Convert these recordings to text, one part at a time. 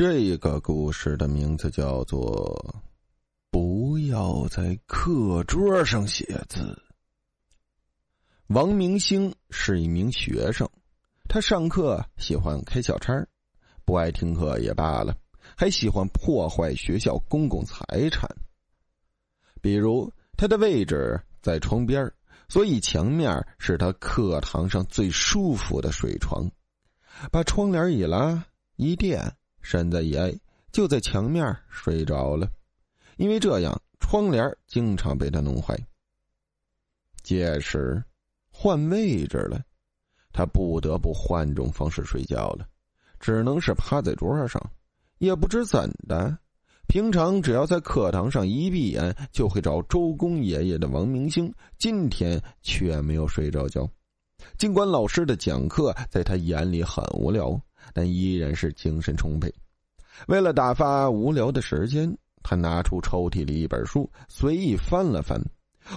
这个故事的名字叫做《不要在课桌上写字》。王明星是一名学生，他上课喜欢开小差，不爱听课也罢了，还喜欢破坏学校公共财产。比如，他的位置在窗边，所以墙面是他课堂上最舒服的水床。把窗帘一拉，一垫。身子一挨，就在墙面睡着了，因为这样窗帘经常被他弄坏。届时换位置了，他不得不换种方式睡觉了，只能是趴在桌上。也不知怎的，平常只要在课堂上一闭眼就会找周公爷爷的王明星，今天却没有睡着觉。尽管老师的讲课在他眼里很无聊。但依然是精神充沛。为了打发无聊的时间，他拿出抽屉里一本书，随意翻了翻。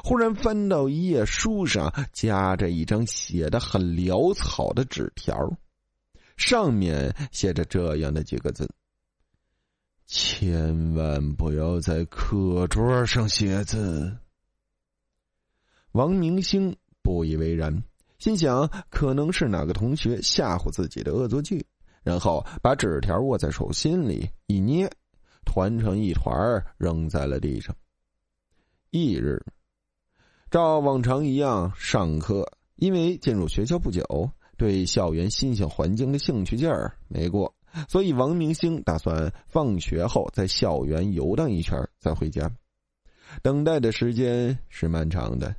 忽然翻到一页书上，夹着一张写的很潦草的纸条，上面写着这样的几个字：“千万不要在课桌上写字。”王明星不以为然，心想可能是哪个同学吓唬自己的恶作剧。然后把纸条握在手心里一捏，团成一团扔在了地上。翌日，照往常一样上课，因为进入学校不久，对校园新鲜环境的兴趣劲儿没过，所以王明星打算放学后在校园游荡一圈再回家。等待的时间是漫长的，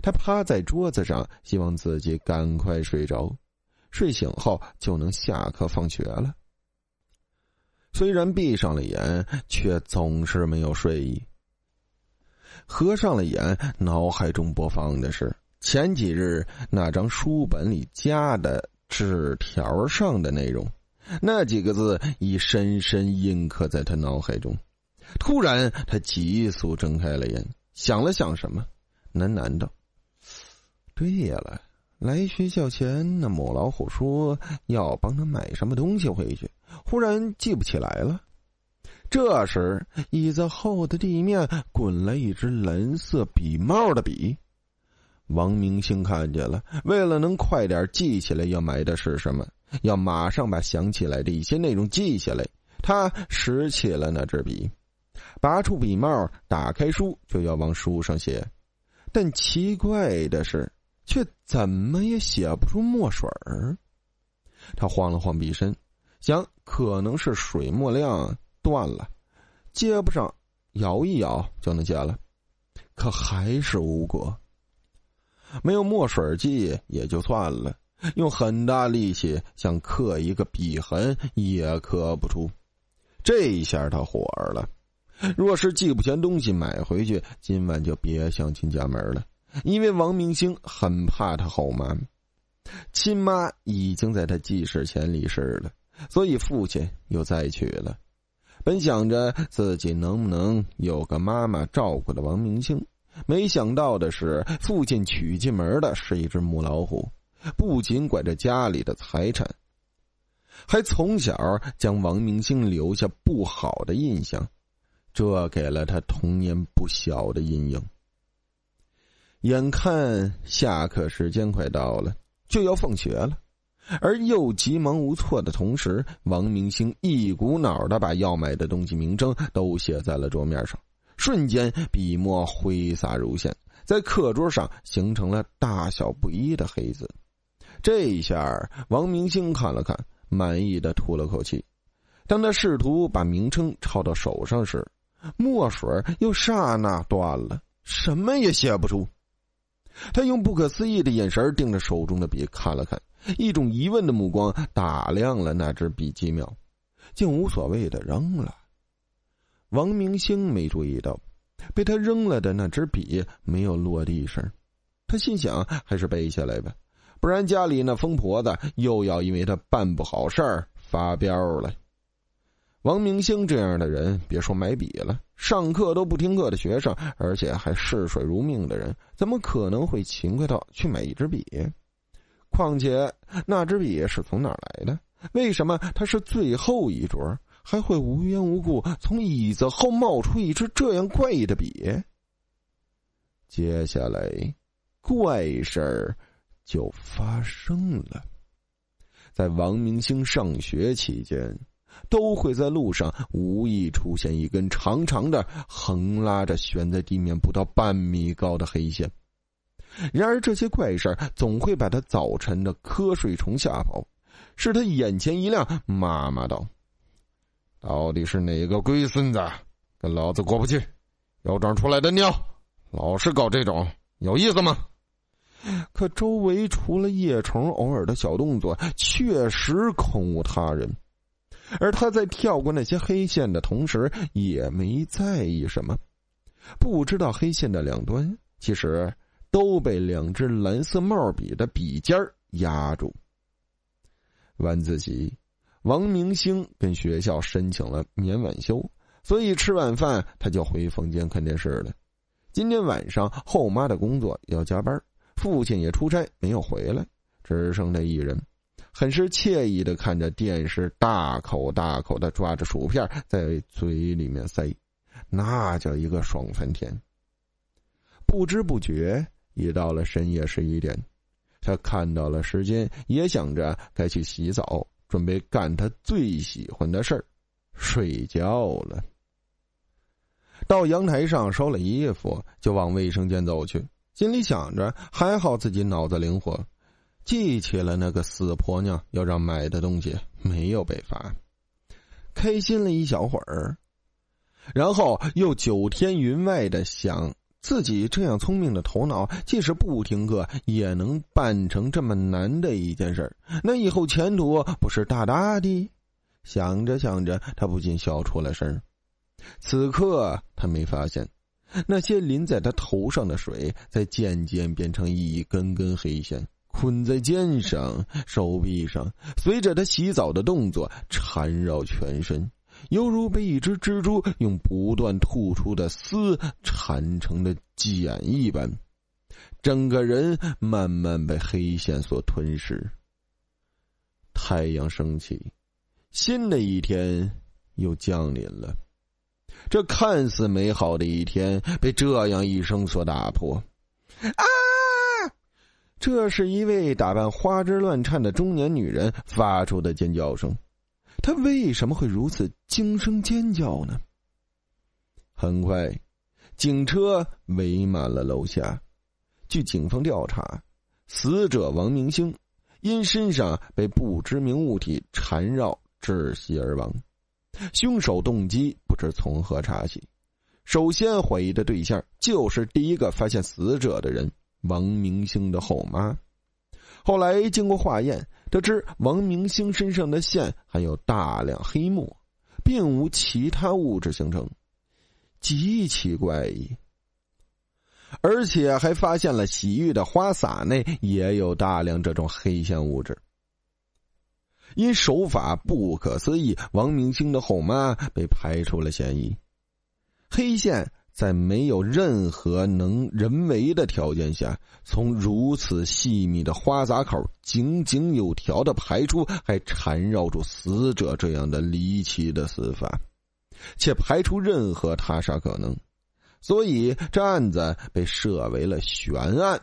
他趴在桌子上，希望自己赶快睡着。睡醒后就能下课放学了。虽然闭上了眼，却总是没有睡意。合上了眼，脑海中播放的是前几日那张书本里夹的纸条上的内容，那几个字已深深印刻在他脑海中。突然，他急速睁开了眼，想了想什么，喃喃道：“对了。”来学校前，那母老虎说要帮他买什么东西回去，忽然记不起来了。这时，椅子后的地面滚来一支蓝色笔帽的笔。王明星看见了，为了能快点记起来要买的是什么，要马上把想起来的一些内容记下来，他拾起了那支笔，拔出笔帽，打开书就要往书上写，但奇怪的是。却怎么也写不出墨水儿。他晃了晃笔身，想可能是水墨量断了，接不上，摇一摇就能接了，可还是无果。没有墨水记也就算了，用很大力气想刻一个笔痕也刻不出。这一下他火了，若是寄不全东西买回去，今晚就别想进家门了。因为王明星很怕他后妈，亲妈已经在他记事前离世了，所以父亲又再娶了。本想着自己能不能有个妈妈照顾的王明星，没想到的是，父亲娶进门的是一只母老虎，不仅管着家里的财产，还从小将王明星留下不好的印象，这给了他童年不小的阴影。眼看下课时间快到了，就要放学了，而又急忙无措的同时，王明星一股脑的把要买的东西名称都写在了桌面上，瞬间笔墨挥洒如线，在课桌上形成了大小不一的黑字。这一下，王明星看了看，满意的吐了口气。当他试图把名称抄到手上时，墨水又刹那断了，什么也写不出。他用不可思议的眼神盯着手中的笔看了看，一种疑问的目光打量了那支笔几秒，竟无所谓的扔了。王明星没注意到，被他扔了的那支笔没有落地声，他心想还是背下来吧，不然家里那疯婆子又要因为他办不好事儿发飙了。王明星这样的人，别说买笔了，上课都不听课的学生，而且还嗜水如命的人，怎么可能会勤快到去买一支笔？况且那支笔是从哪儿来的？为什么它是最后一桌，还会无缘无故从椅子后冒出一支这样怪异的笔？接下来，怪事儿就发生了。在王明星上学期间，都会在路上无意出现一根长长的、横拉着悬在地面不到半米高的黑线。然而，这些怪事总会把他早晨的瞌睡虫吓跑，使他眼前一亮，骂骂道：“到底是哪个龟孙子跟老子过不去？又长出来的尿，老是搞这种，有意思吗？”可周围除了叶虫偶尔的小动作，确实空无他人。而他在跳过那些黑线的同时，也没在意什么，不知道黑线的两端其实都被两只蓝色帽笔的笔尖压住。晚自习，王明星跟学校申请了免晚休，所以吃晚饭他就回房间看电视了。今天晚上后妈的工作要加班。父亲也出差没有回来，只剩他一人，很是惬意的看着电视，大口大口的抓着薯片在嘴里面塞，那叫一个爽翻天。不知不觉已到了深夜十一点，他看到了时间，也想着该去洗澡，准备干他最喜欢的事儿——睡觉了。到阳台上收了衣服，就往卫生间走去。心里想着，还好自己脑子灵活，记起了那个死婆娘要让买的东西，没有被罚，开心了一小会儿，然后又九天云外的想，自己这样聪明的头脑，即使不听课，也能办成这么难的一件事那以后前途不是大大的？想着想着，他不禁笑出了声。此刻他没发现。那些淋在他头上的水，在渐渐变成一根根黑线，捆在肩上、手臂上，随着他洗澡的动作缠绕全身，犹如被一只蜘蛛用不断吐出的丝缠成的茧一般，整个人慢慢被黑线所吞噬。太阳升起，新的一天又降临了。这看似美好的一天被这样一声所打破，啊！这是一位打扮花枝乱颤的中年女人发出的尖叫声。她为什么会如此惊声尖叫呢？很快，警车围满了楼下。据警方调查，死者王明星因身上被不知名物体缠绕窒息而亡。凶手动机不知从何查起，首先怀疑的对象就是第一个发现死者的人王明星的后妈。后来经过化验，得知王明星身上的线含有大量黑墨，并无其他物质形成，极其怪异。而且还发现了洗浴的花洒内也有大量这种黑线物质。因手法不可思议，王明星的后妈被排除了嫌疑。黑线在没有任何能人为的条件下，从如此细密的花洒口井井有条的排出，还缠绕住死者这样的离奇的死法，且排除任何他杀可能，所以这案子被设为了悬案。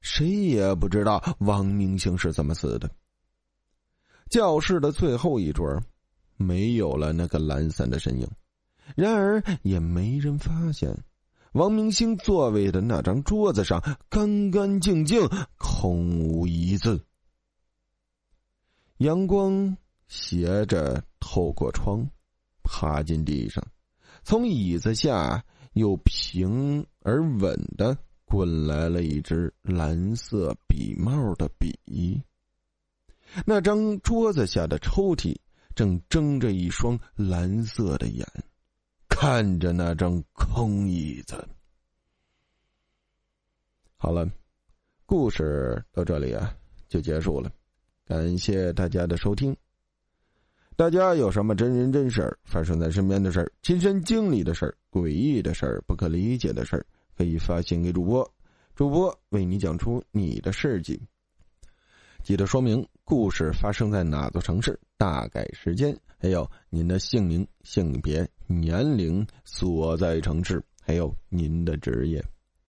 谁也不知道王明星是怎么死的。教室的最后一桌，没有了那个懒散的身影，然而也没人发现，王明星座位的那张桌子上干干净净，空无一字。阳光斜着透过窗，爬进地上，从椅子下又平而稳的滚来了一支蓝色笔帽的笔。那张桌子下的抽屉正睁着一双蓝色的眼，看着那张空椅子。好了，故事到这里啊就结束了，感谢大家的收听。大家有什么真人真事儿发生在身边的事儿、亲身经历的事儿、诡异的事儿、不可理解的事儿，可以发信给主播，主播为你讲出你的事迹。记得说明故事发生在哪座城市，大概时间，还有您的姓名、性别、年龄、所在城市，还有您的职业。